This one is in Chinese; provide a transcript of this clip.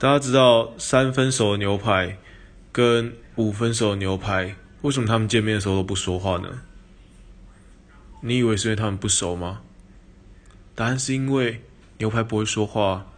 大家知道三分熟的牛排跟五分熟的牛排为什么他们见面的时候都不说话呢？你以为是因为他们不熟吗？答案是因为牛排不会说话